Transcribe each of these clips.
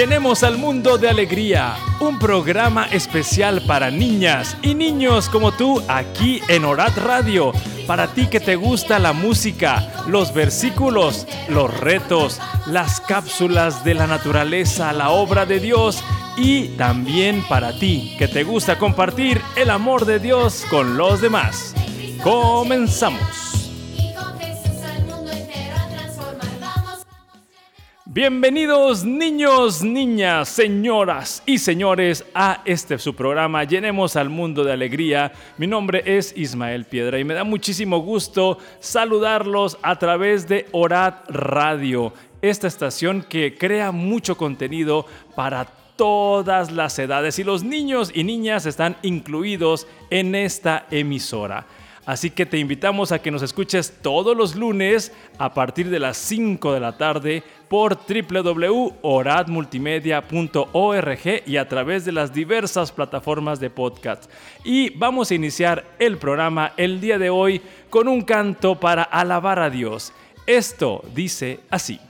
Llenemos al mundo de alegría, un programa especial para niñas y niños como tú aquí en Orat Radio. Para ti que te gusta la música, los versículos, los retos, las cápsulas de la naturaleza, la obra de Dios y también para ti que te gusta compartir el amor de Dios con los demás. Comenzamos. Bienvenidos niños, niñas, señoras y señores a este su programa Llenemos al mundo de alegría. Mi nombre es Ismael Piedra y me da muchísimo gusto saludarlos a través de Orat Radio, esta estación que crea mucho contenido para todas las edades y los niños y niñas están incluidos en esta emisora. Así que te invitamos a que nos escuches todos los lunes a partir de las 5 de la tarde por www.oradmultimedia.org y a través de las diversas plataformas de podcast. Y vamos a iniciar el programa el día de hoy con un canto para alabar a Dios. Esto dice así.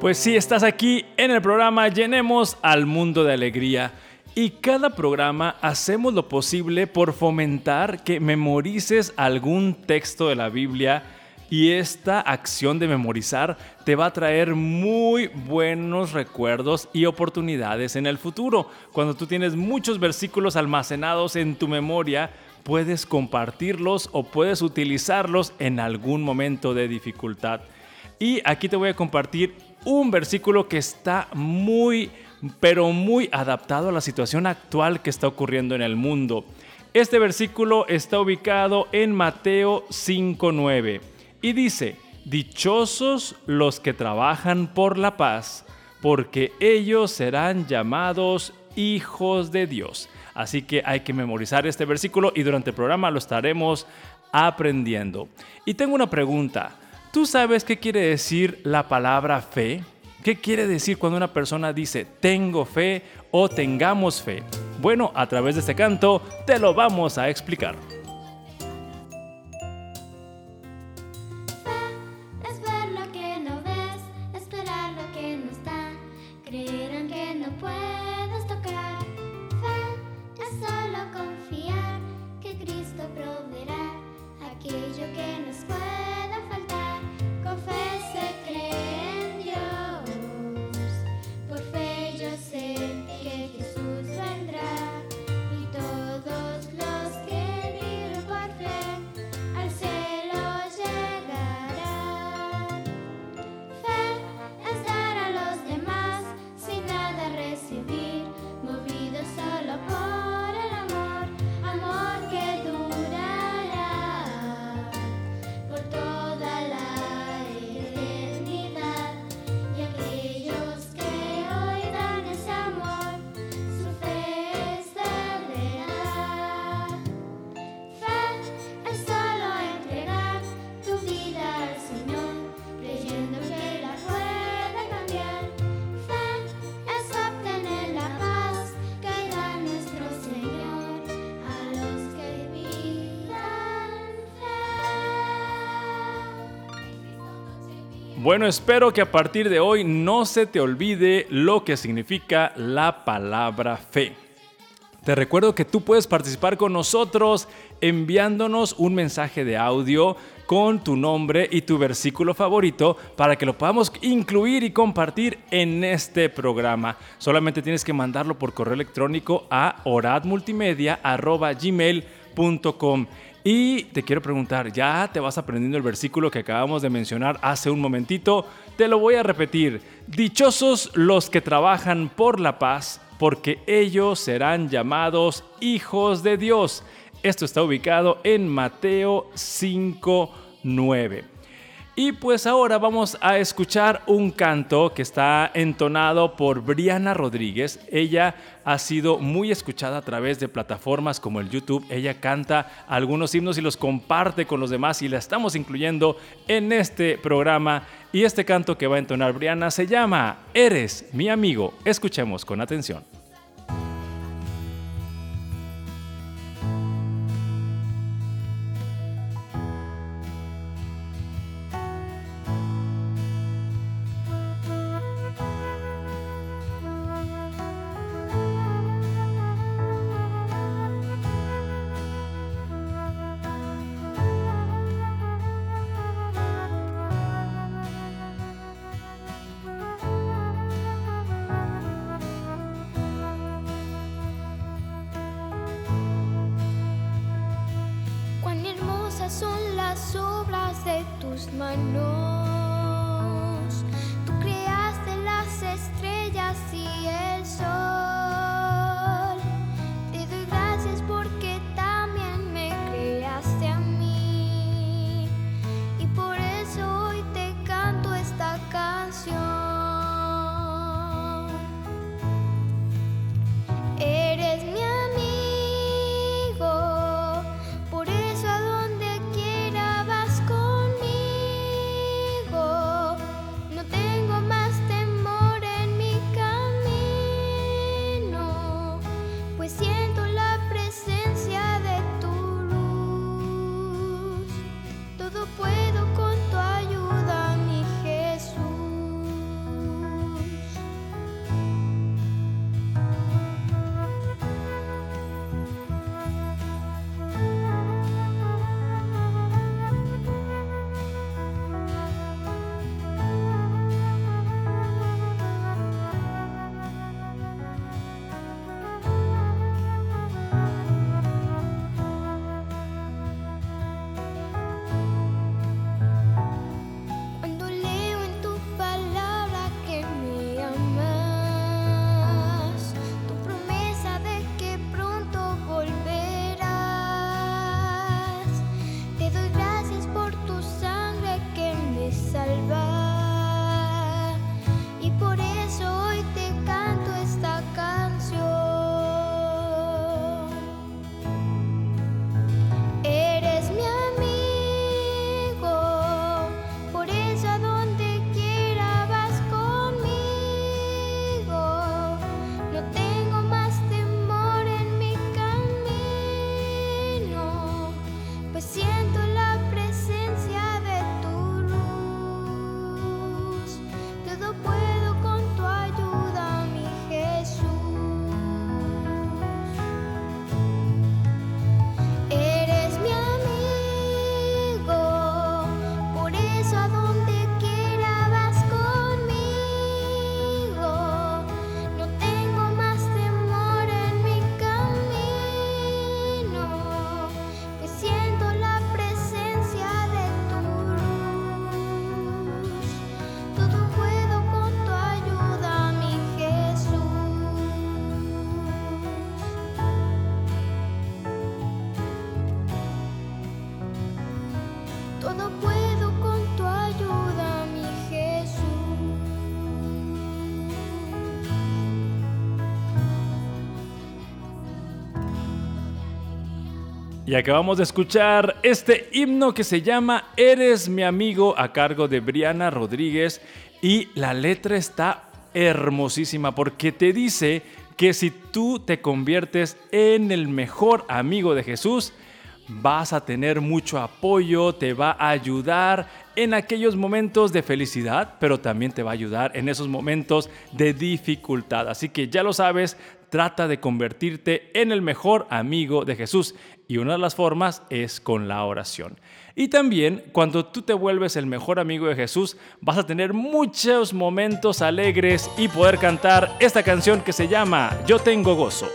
Pues sí, estás aquí en el programa Llenemos al Mundo de Alegría. Y cada programa hacemos lo posible por fomentar que memorices algún texto de la Biblia y esta acción de memorizar te va a traer muy buenos recuerdos y oportunidades en el futuro. Cuando tú tienes muchos versículos almacenados en tu memoria, puedes compartirlos o puedes utilizarlos en algún momento de dificultad. Y aquí te voy a compartir un versículo que está muy, pero muy adaptado a la situación actual que está ocurriendo en el mundo. Este versículo está ubicado en Mateo 5.9 y dice, Dichosos los que trabajan por la paz, porque ellos serán llamados hijos de Dios. Así que hay que memorizar este versículo y durante el programa lo estaremos aprendiendo. Y tengo una pregunta. ¿Tú sabes qué quiere decir la palabra fe? ¿Qué quiere decir cuando una persona dice tengo fe o tengamos fe? Bueno, a través de este canto te lo vamos a explicar. Bueno, espero que a partir de hoy no se te olvide lo que significa la palabra fe. Te recuerdo que tú puedes participar con nosotros enviándonos un mensaje de audio con tu nombre y tu versículo favorito para que lo podamos incluir y compartir en este programa. Solamente tienes que mandarlo por correo electrónico a oradmultimedia.gmail.com. Y te quiero preguntar, ¿ya te vas aprendiendo el versículo que acabamos de mencionar hace un momentito? Te lo voy a repetir. Dichosos los que trabajan por la paz, porque ellos serán llamados hijos de Dios. Esto está ubicado en Mateo 5.9. Y pues ahora vamos a escuchar un canto que está entonado por Briana Rodríguez. Ella ha sido muy escuchada a través de plataformas como el YouTube. Ella canta algunos himnos y los comparte con los demás y la estamos incluyendo en este programa. Y este canto que va a entonar Briana se llama Eres mi amigo. Escuchemos con atención. Y acabamos de escuchar este himno que se llama Eres mi amigo a cargo de Briana Rodríguez y la letra está hermosísima porque te dice que si tú te conviertes en el mejor amigo de Jesús, vas a tener mucho apoyo, te va a ayudar en aquellos momentos de felicidad, pero también te va a ayudar en esos momentos de dificultad. Así que ya lo sabes, trata de convertirte en el mejor amigo de Jesús y una de las formas es con la oración. Y también cuando tú te vuelves el mejor amigo de Jesús, vas a tener muchos momentos alegres y poder cantar esta canción que se llama Yo tengo gozo.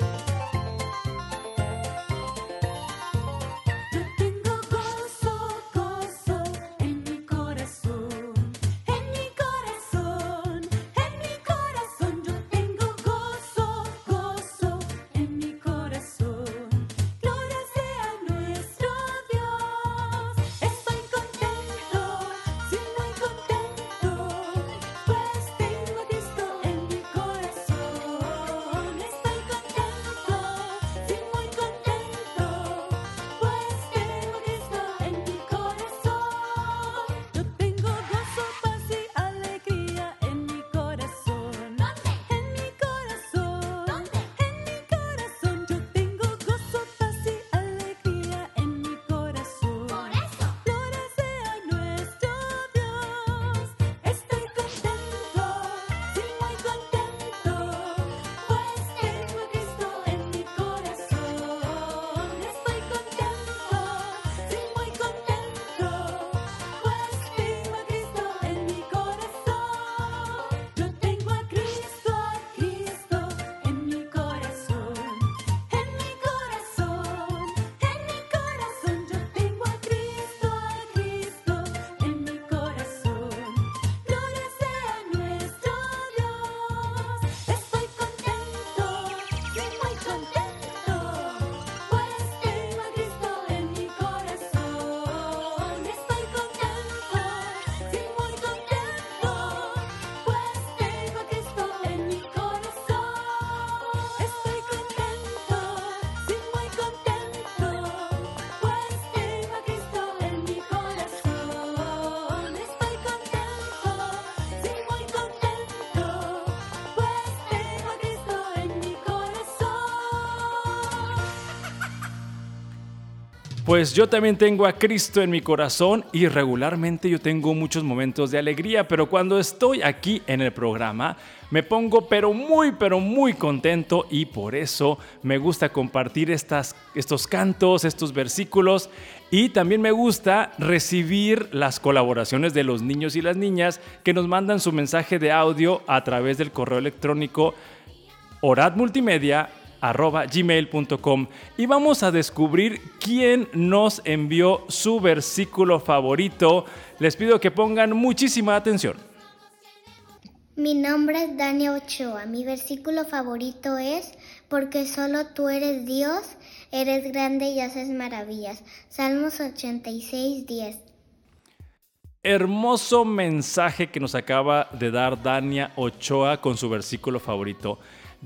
Pues yo también tengo a Cristo en mi corazón y regularmente yo tengo muchos momentos de alegría, pero cuando estoy aquí en el programa me pongo pero muy, pero muy contento y por eso me gusta compartir estas, estos cantos, estos versículos. Y también me gusta recibir las colaboraciones de los niños y las niñas que nos mandan su mensaje de audio a través del correo electrónico oradmultimedia arroba gmail.com y vamos a descubrir quién nos envió su versículo favorito. Les pido que pongan muchísima atención. Mi nombre es Dani Ochoa. Mi versículo favorito es Porque solo tú eres Dios, eres grande y haces maravillas. Salmos 86, 10. Hermoso mensaje que nos acaba de dar Dania Ochoa con su versículo favorito.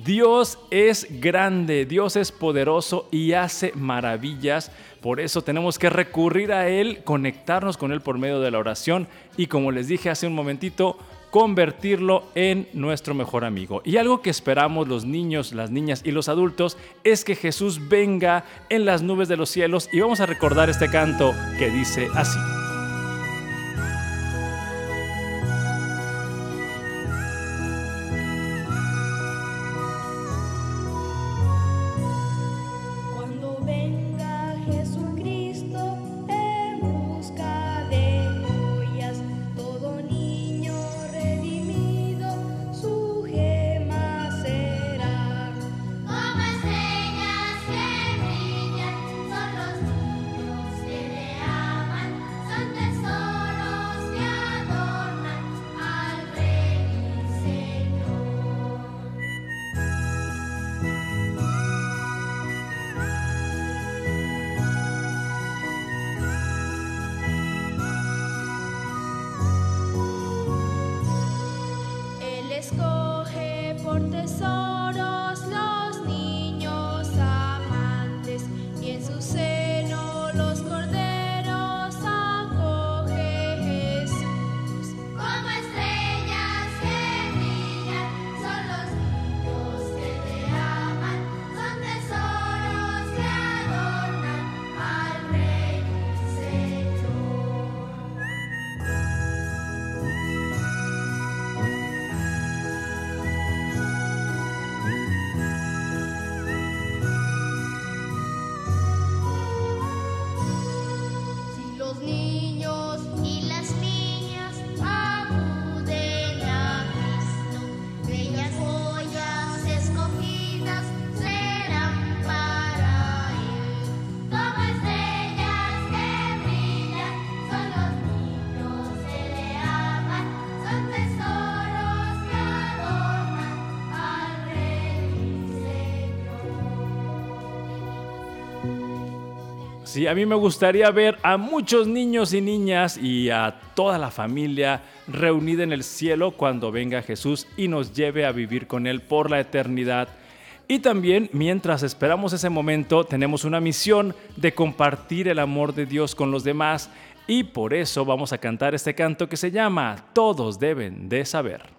Dios es grande, Dios es poderoso y hace maravillas. Por eso tenemos que recurrir a Él, conectarnos con Él por medio de la oración y como les dije hace un momentito, convertirlo en nuestro mejor amigo. Y algo que esperamos los niños, las niñas y los adultos es que Jesús venga en las nubes de los cielos y vamos a recordar este canto que dice así. Sí, a mí me gustaría ver a muchos niños y niñas y a toda la familia reunida en el cielo cuando venga Jesús y nos lleve a vivir con Él por la eternidad. Y también, mientras esperamos ese momento, tenemos una misión de compartir el amor de Dios con los demás y por eso vamos a cantar este canto que se llama Todos deben de saber.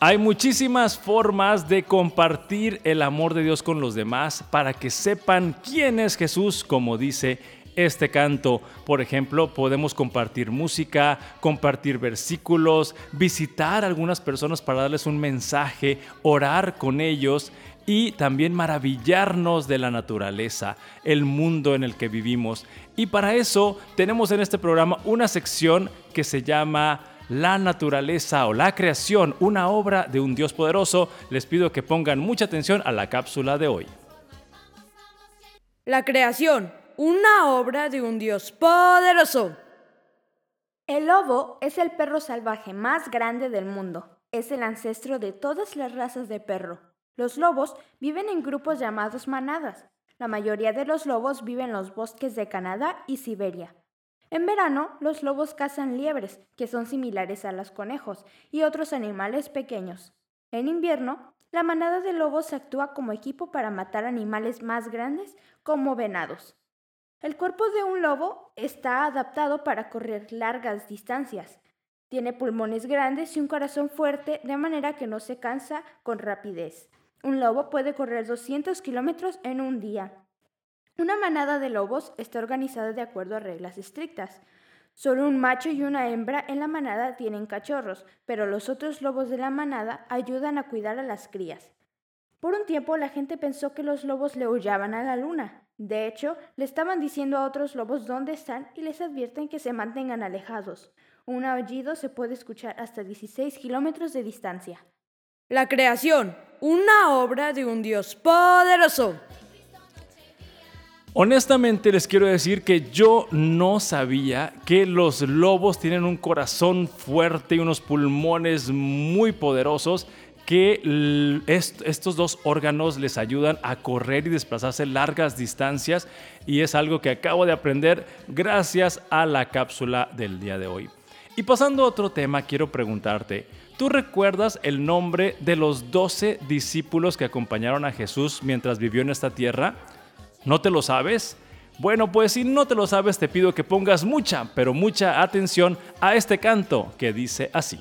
Hay muchísimas formas de compartir el amor de Dios con los demás para que sepan quién es Jesús, como dice este canto. Por ejemplo, podemos compartir música, compartir versículos, visitar a algunas personas para darles un mensaje, orar con ellos y también maravillarnos de la naturaleza, el mundo en el que vivimos. Y para eso tenemos en este programa una sección que se llama la naturaleza o la creación, una obra de un Dios poderoso, les pido que pongan mucha atención a la cápsula de hoy. La creación, una obra de un Dios poderoso. El lobo es el perro salvaje más grande del mundo. Es el ancestro de todas las razas de perro. Los lobos viven en grupos llamados manadas. La mayoría de los lobos viven en los bosques de Canadá y Siberia. En verano, los lobos cazan liebres, que son similares a los conejos, y otros animales pequeños. En invierno, la manada de lobos actúa como equipo para matar animales más grandes, como venados. El cuerpo de un lobo está adaptado para correr largas distancias. Tiene pulmones grandes y un corazón fuerte, de manera que no se cansa con rapidez. Un lobo puede correr 200 kilómetros en un día. Una manada de lobos está organizada de acuerdo a reglas estrictas. Solo un macho y una hembra en la manada tienen cachorros, pero los otros lobos de la manada ayudan a cuidar a las crías. Por un tiempo la gente pensó que los lobos le huyaban a la luna. De hecho, le estaban diciendo a otros lobos dónde están y les advierten que se mantengan alejados. Un aullido se puede escuchar hasta 16 kilómetros de distancia. La creación, una obra de un Dios poderoso. Honestamente les quiero decir que yo no sabía que los lobos tienen un corazón fuerte y unos pulmones muy poderosos que estos dos órganos les ayudan a correr y desplazarse largas distancias y es algo que acabo de aprender gracias a la cápsula del día de hoy. Y pasando a otro tema, quiero preguntarte, ¿Tú recuerdas el nombre de los doce discípulos que acompañaron a Jesús mientras vivió en esta tierra? ¿No te lo sabes? Bueno, pues si no te lo sabes, te pido que pongas mucha, pero mucha atención a este canto que dice así.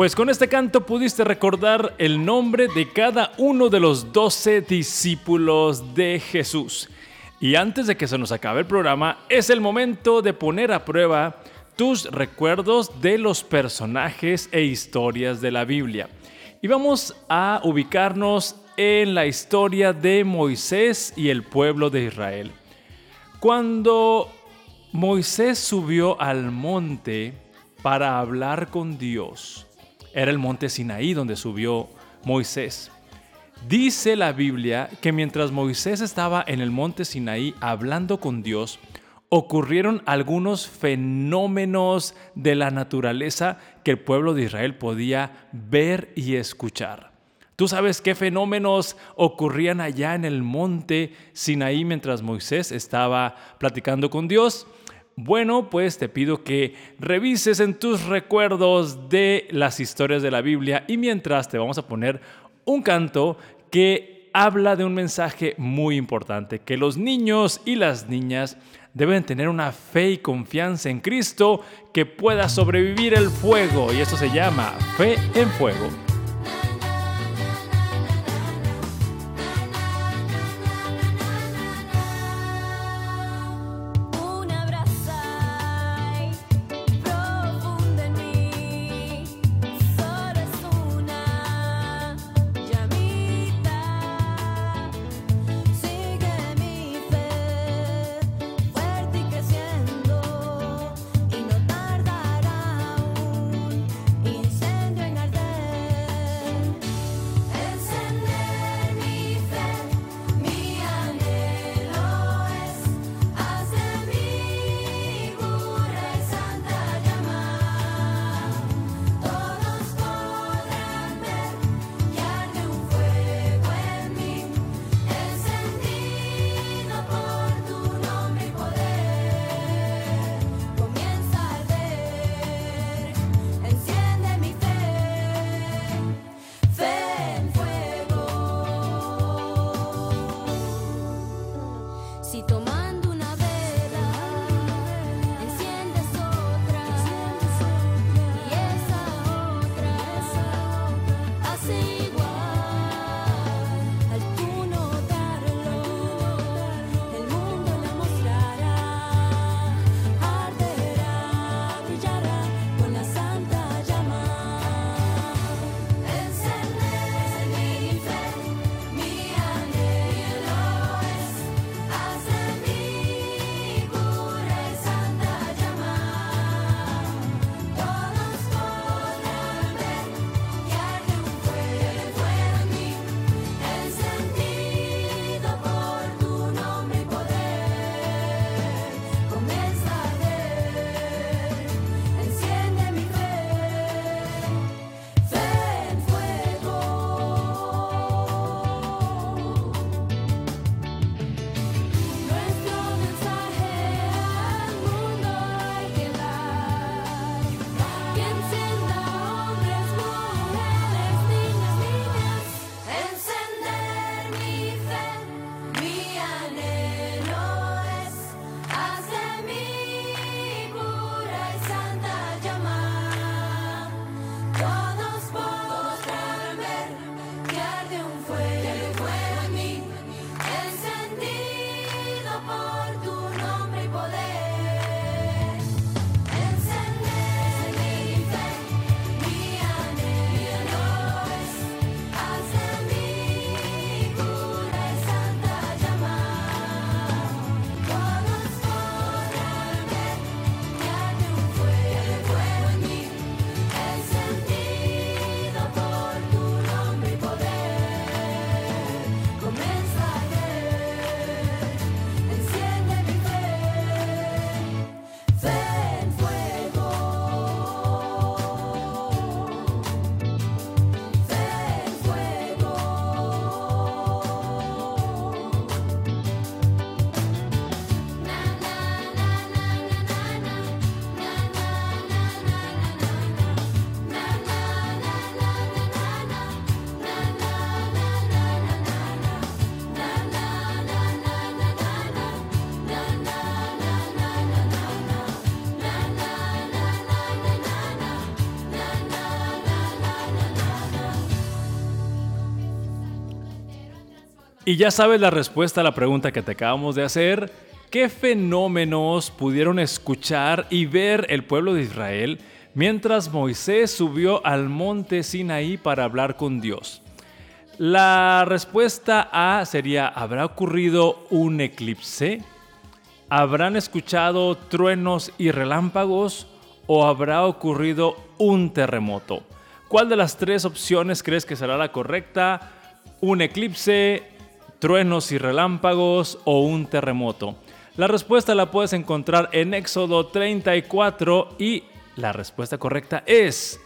Pues con este canto pudiste recordar el nombre de cada uno de los doce discípulos de Jesús. Y antes de que se nos acabe el programa, es el momento de poner a prueba tus recuerdos de los personajes e historias de la Biblia. Y vamos a ubicarnos en la historia de Moisés y el pueblo de Israel. Cuando Moisés subió al monte para hablar con Dios, era el monte Sinaí donde subió Moisés. Dice la Biblia que mientras Moisés estaba en el monte Sinaí hablando con Dios, ocurrieron algunos fenómenos de la naturaleza que el pueblo de Israel podía ver y escuchar. ¿Tú sabes qué fenómenos ocurrían allá en el monte Sinaí mientras Moisés estaba platicando con Dios? Bueno, pues te pido que revises en tus recuerdos de las historias de la Biblia y mientras te vamos a poner un canto que habla de un mensaje muy importante, que los niños y las niñas deben tener una fe y confianza en Cristo que pueda sobrevivir el fuego y eso se llama fe en fuego. Y ya sabes la respuesta a la pregunta que te acabamos de hacer. ¿Qué fenómenos pudieron escuchar y ver el pueblo de Israel mientras Moisés subió al monte Sinaí para hablar con Dios? La respuesta A sería, ¿habrá ocurrido un eclipse? ¿Habrán escuchado truenos y relámpagos? ¿O habrá ocurrido un terremoto? ¿Cuál de las tres opciones crees que será la correcta? ¿Un eclipse, truenos y relámpagos o un terremoto? La respuesta la puedes encontrar en Éxodo 34 y la respuesta correcta es...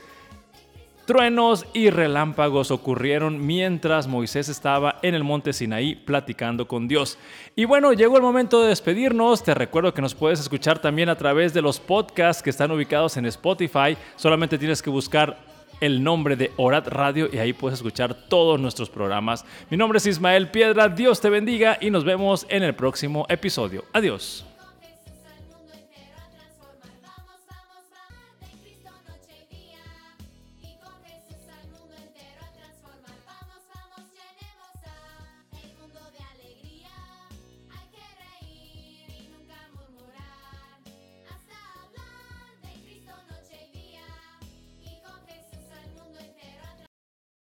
Truenos y relámpagos ocurrieron mientras Moisés estaba en el monte Sinaí platicando con Dios. Y bueno, llegó el momento de despedirnos. Te recuerdo que nos puedes escuchar también a través de los podcasts que están ubicados en Spotify. Solamente tienes que buscar el nombre de Orat Radio y ahí puedes escuchar todos nuestros programas. Mi nombre es Ismael Piedra, Dios te bendiga y nos vemos en el próximo episodio. Adiós.